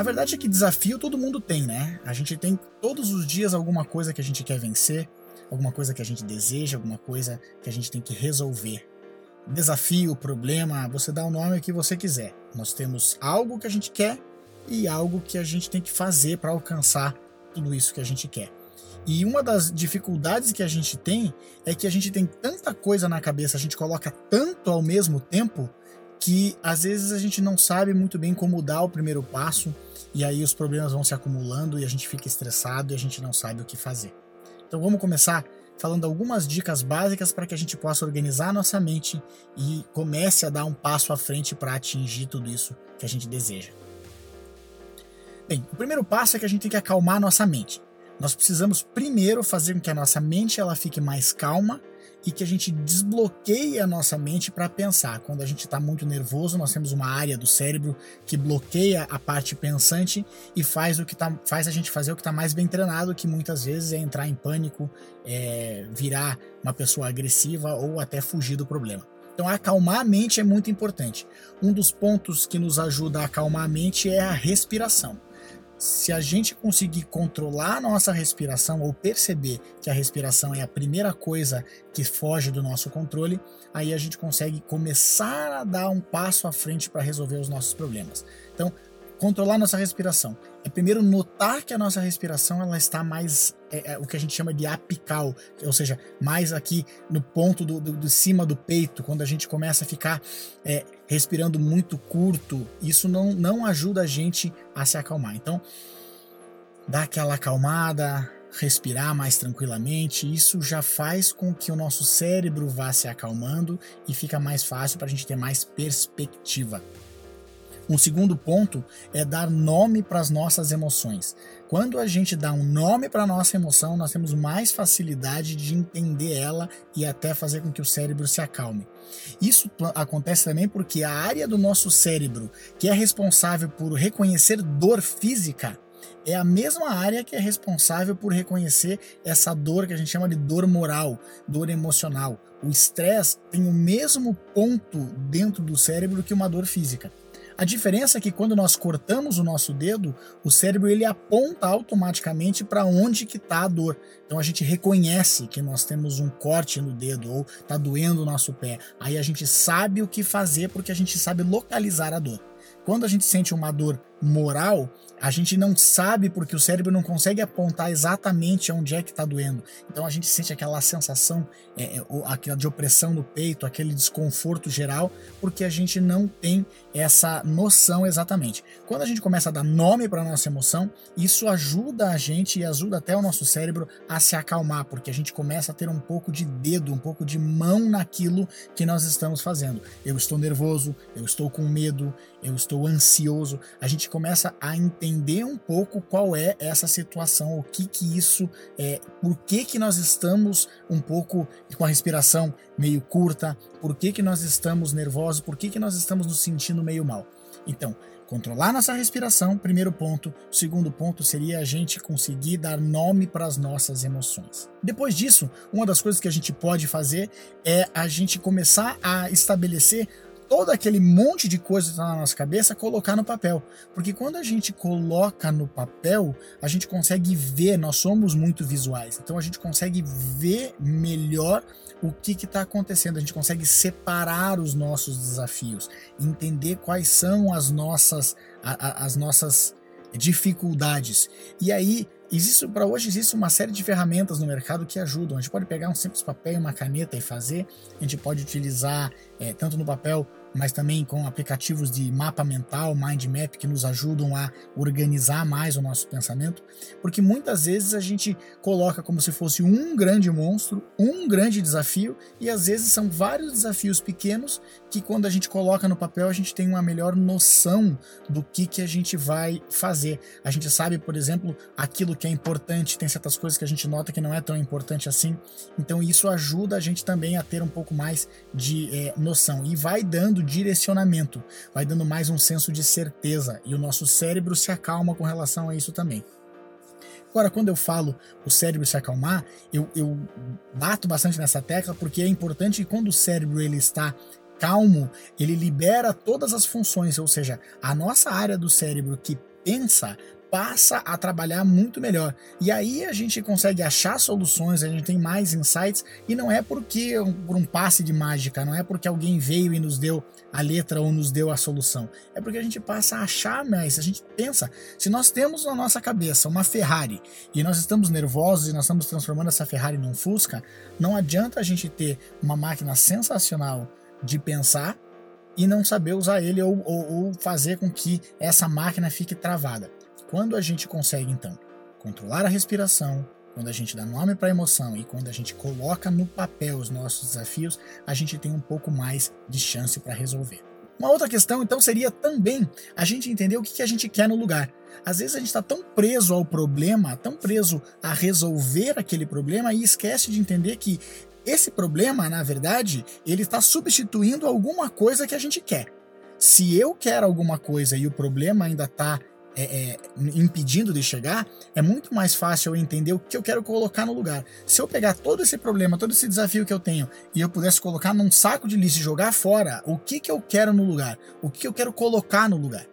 A verdade é que desafio todo mundo tem, né? A gente tem todos os dias alguma coisa que a gente quer vencer, alguma coisa que a gente deseja, alguma coisa que a gente tem que resolver. Desafio, problema, você dá o nome que você quiser. Nós temos algo que a gente quer e algo que a gente tem que fazer para alcançar tudo isso que a gente quer. E uma das dificuldades que a gente tem é que a gente tem tanta coisa na cabeça, a gente coloca tanto ao mesmo tempo que às vezes a gente não sabe muito bem como dar o primeiro passo e aí os problemas vão se acumulando e a gente fica estressado e a gente não sabe o que fazer. Então vamos começar falando algumas dicas básicas para que a gente possa organizar nossa mente e comece a dar um passo à frente para atingir tudo isso que a gente deseja. Bem, o primeiro passo é que a gente tem que acalmar nossa mente. Nós precisamos primeiro fazer com que a nossa mente ela fique mais calma e que a gente desbloqueie a nossa mente para pensar. Quando a gente está muito nervoso, nós temos uma área do cérebro que bloqueia a parte pensante e faz o que tá, faz a gente fazer o que está mais bem treinado, que muitas vezes é entrar em pânico, é, virar uma pessoa agressiva ou até fugir do problema. Então, acalmar a mente é muito importante. Um dos pontos que nos ajuda a acalmar a mente é a respiração se a gente conseguir controlar a nossa respiração ou perceber que a respiração é a primeira coisa que foge do nosso controle, aí a gente consegue começar a dar um passo à frente para resolver os nossos problemas. Então, controlar nossa respiração é primeiro notar que a nossa respiração ela está mais é, é, o que a gente chama de apical, ou seja, mais aqui no ponto do, do, do cima do peito, quando a gente começa a ficar é, respirando muito curto, isso não, não ajuda a gente a se acalmar. Então, dá aquela acalmada, respirar mais tranquilamente, isso já faz com que o nosso cérebro vá se acalmando e fica mais fácil para a gente ter mais perspectiva. Um segundo ponto é dar nome para as nossas emoções. Quando a gente dá um nome para a nossa emoção, nós temos mais facilidade de entender ela e até fazer com que o cérebro se acalme. Isso acontece também porque a área do nosso cérebro que é responsável por reconhecer dor física é a mesma área que é responsável por reconhecer essa dor que a gente chama de dor moral, dor emocional. O estresse tem o mesmo ponto dentro do cérebro que uma dor física. A diferença é que quando nós cortamos o nosso dedo, o cérebro ele aponta automaticamente para onde que está a dor. Então a gente reconhece que nós temos um corte no dedo ou está doendo o nosso pé. Aí a gente sabe o que fazer porque a gente sabe localizar a dor. Quando a gente sente uma dor moral, a gente não sabe porque o cérebro não consegue apontar exatamente onde é que está doendo. Então a gente sente aquela sensação é, é aquela de opressão no peito, aquele desconforto geral, porque a gente não tem essa noção exatamente. Quando a gente começa a dar nome para nossa emoção, isso ajuda a gente e ajuda até o nosso cérebro a se acalmar, porque a gente começa a ter um pouco de dedo, um pouco de mão naquilo que nós estamos fazendo. Eu estou nervoso, eu estou com medo, eu estou ansioso. A gente começa a entender um pouco qual é essa situação, o que que isso é, por que que nós estamos um pouco com a respiração meio curta, por que que nós estamos nervosos, por que que nós estamos nos sentindo meio mal. Então, controlar nossa respiração, primeiro ponto. O segundo ponto seria a gente conseguir dar nome para as nossas emoções. Depois disso, uma das coisas que a gente pode fazer é a gente começar a estabelecer todo aquele monte de coisa que está na nossa cabeça, colocar no papel. Porque quando a gente coloca no papel, a gente consegue ver, nós somos muito visuais, então a gente consegue ver melhor o que está acontecendo, a gente consegue separar os nossos desafios, entender quais são as nossas, a, a, as nossas dificuldades. E aí Existe para hoje existe uma série de ferramentas no mercado que ajudam. A gente pode pegar um simples papel e uma caneta e fazer. A gente pode utilizar é, tanto no papel mas também com aplicativos de mapa mental, mind map, que nos ajudam a organizar mais o nosso pensamento, porque muitas vezes a gente coloca como se fosse um grande monstro, um grande desafio, e às vezes são vários desafios pequenos que quando a gente coloca no papel a gente tem uma melhor noção do que, que a gente vai fazer. A gente sabe, por exemplo, aquilo que é importante, tem certas coisas que a gente nota que não é tão importante assim, então isso ajuda a gente também a ter um pouco mais de é, noção. E vai dando direcionamento, vai dando mais um senso de certeza. E o nosso cérebro se acalma com relação a isso também. Agora, quando eu falo o cérebro se acalmar, eu, eu bato bastante nessa tecla porque é importante que quando o cérebro ele está calmo, ele libera todas as funções, ou seja, a nossa área do cérebro que pensa passa a trabalhar muito melhor. E aí a gente consegue achar soluções, a gente tem mais insights, e não é porque por um passe de mágica, não é porque alguém veio e nos deu a letra ou nos deu a solução. É porque a gente passa a achar mais, a gente pensa, se nós temos na nossa cabeça uma Ferrari e nós estamos nervosos e nós estamos transformando essa Ferrari num Fusca, não adianta a gente ter uma máquina sensacional de pensar e não saber usar ele ou, ou, ou fazer com que essa máquina fique travada. Quando a gente consegue, então, controlar a respiração, quando a gente dá nome para a emoção e quando a gente coloca no papel os nossos desafios, a gente tem um pouco mais de chance para resolver. Uma outra questão, então, seria também a gente entender o que, que a gente quer no lugar. Às vezes a gente está tão preso ao problema, tão preso a resolver aquele problema e esquece de entender que esse problema, na verdade, ele está substituindo alguma coisa que a gente quer. Se eu quero alguma coisa e o problema ainda está é, é, impedindo de chegar, é muito mais fácil eu entender o que eu quero colocar no lugar. Se eu pegar todo esse problema, todo esse desafio que eu tenho e eu pudesse colocar num saco de lixo e jogar fora, o que, que eu quero no lugar? O que eu quero colocar no lugar?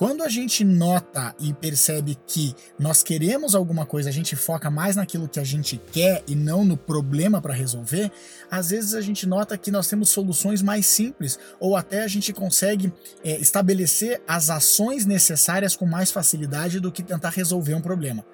Quando a gente nota e percebe que nós queremos alguma coisa, a gente foca mais naquilo que a gente quer e não no problema para resolver, às vezes a gente nota que nós temos soluções mais simples ou até a gente consegue é, estabelecer as ações necessárias com mais facilidade do que tentar resolver um problema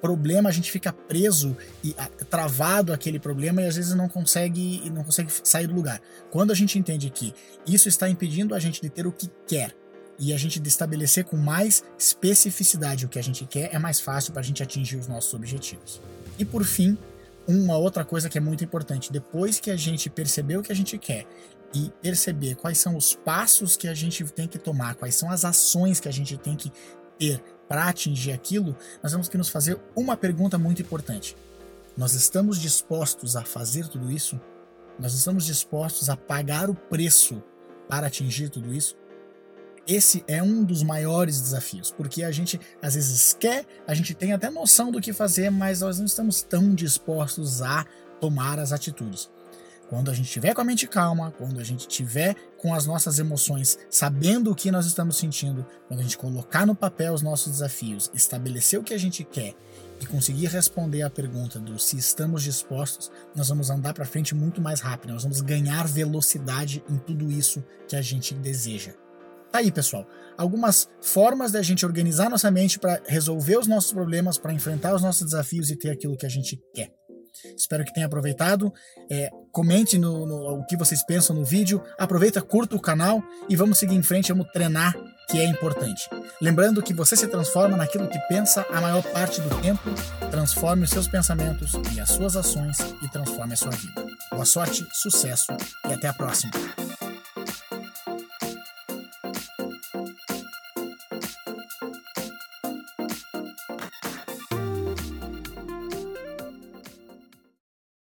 problema a gente fica preso e travado aquele problema e às vezes não consegue não consegue sair do lugar. Quando a gente entende que isso está impedindo a gente de ter o que quer e a gente estabelecer com mais especificidade o que a gente quer, é mais fácil para a gente atingir os nossos objetivos. E por fim, uma outra coisa que é muito importante, depois que a gente perceber o que a gente quer e perceber quais são os passos que a gente tem que tomar, quais são as ações que a gente tem que ter para atingir aquilo, nós temos que nos fazer uma pergunta muito importante. Nós estamos dispostos a fazer tudo isso? Nós estamos dispostos a pagar o preço para atingir tudo isso? Esse é um dos maiores desafios, porque a gente às vezes quer, a gente tem até noção do que fazer, mas nós não estamos tão dispostos a tomar as atitudes. Quando a gente estiver com a mente calma, quando a gente estiver com as nossas emoções sabendo o que nós estamos sentindo, quando a gente colocar no papel os nossos desafios, estabelecer o que a gente quer e conseguir responder a pergunta do se estamos dispostos, nós vamos andar para frente muito mais rápido, nós vamos ganhar velocidade em tudo isso que a gente deseja. Tá aí, pessoal. Algumas formas da gente organizar nossa mente para resolver os nossos problemas, para enfrentar os nossos desafios e ter aquilo que a gente quer. Espero que tenha aproveitado. É, comente no, no, o que vocês pensam no vídeo. Aproveita, curta o canal e vamos seguir em frente, vamos treinar, que é importante. Lembrando que você se transforma naquilo que pensa a maior parte do tempo. Transforme os seus pensamentos e as suas ações e transforme a sua vida. Boa sorte, sucesso e até a próxima.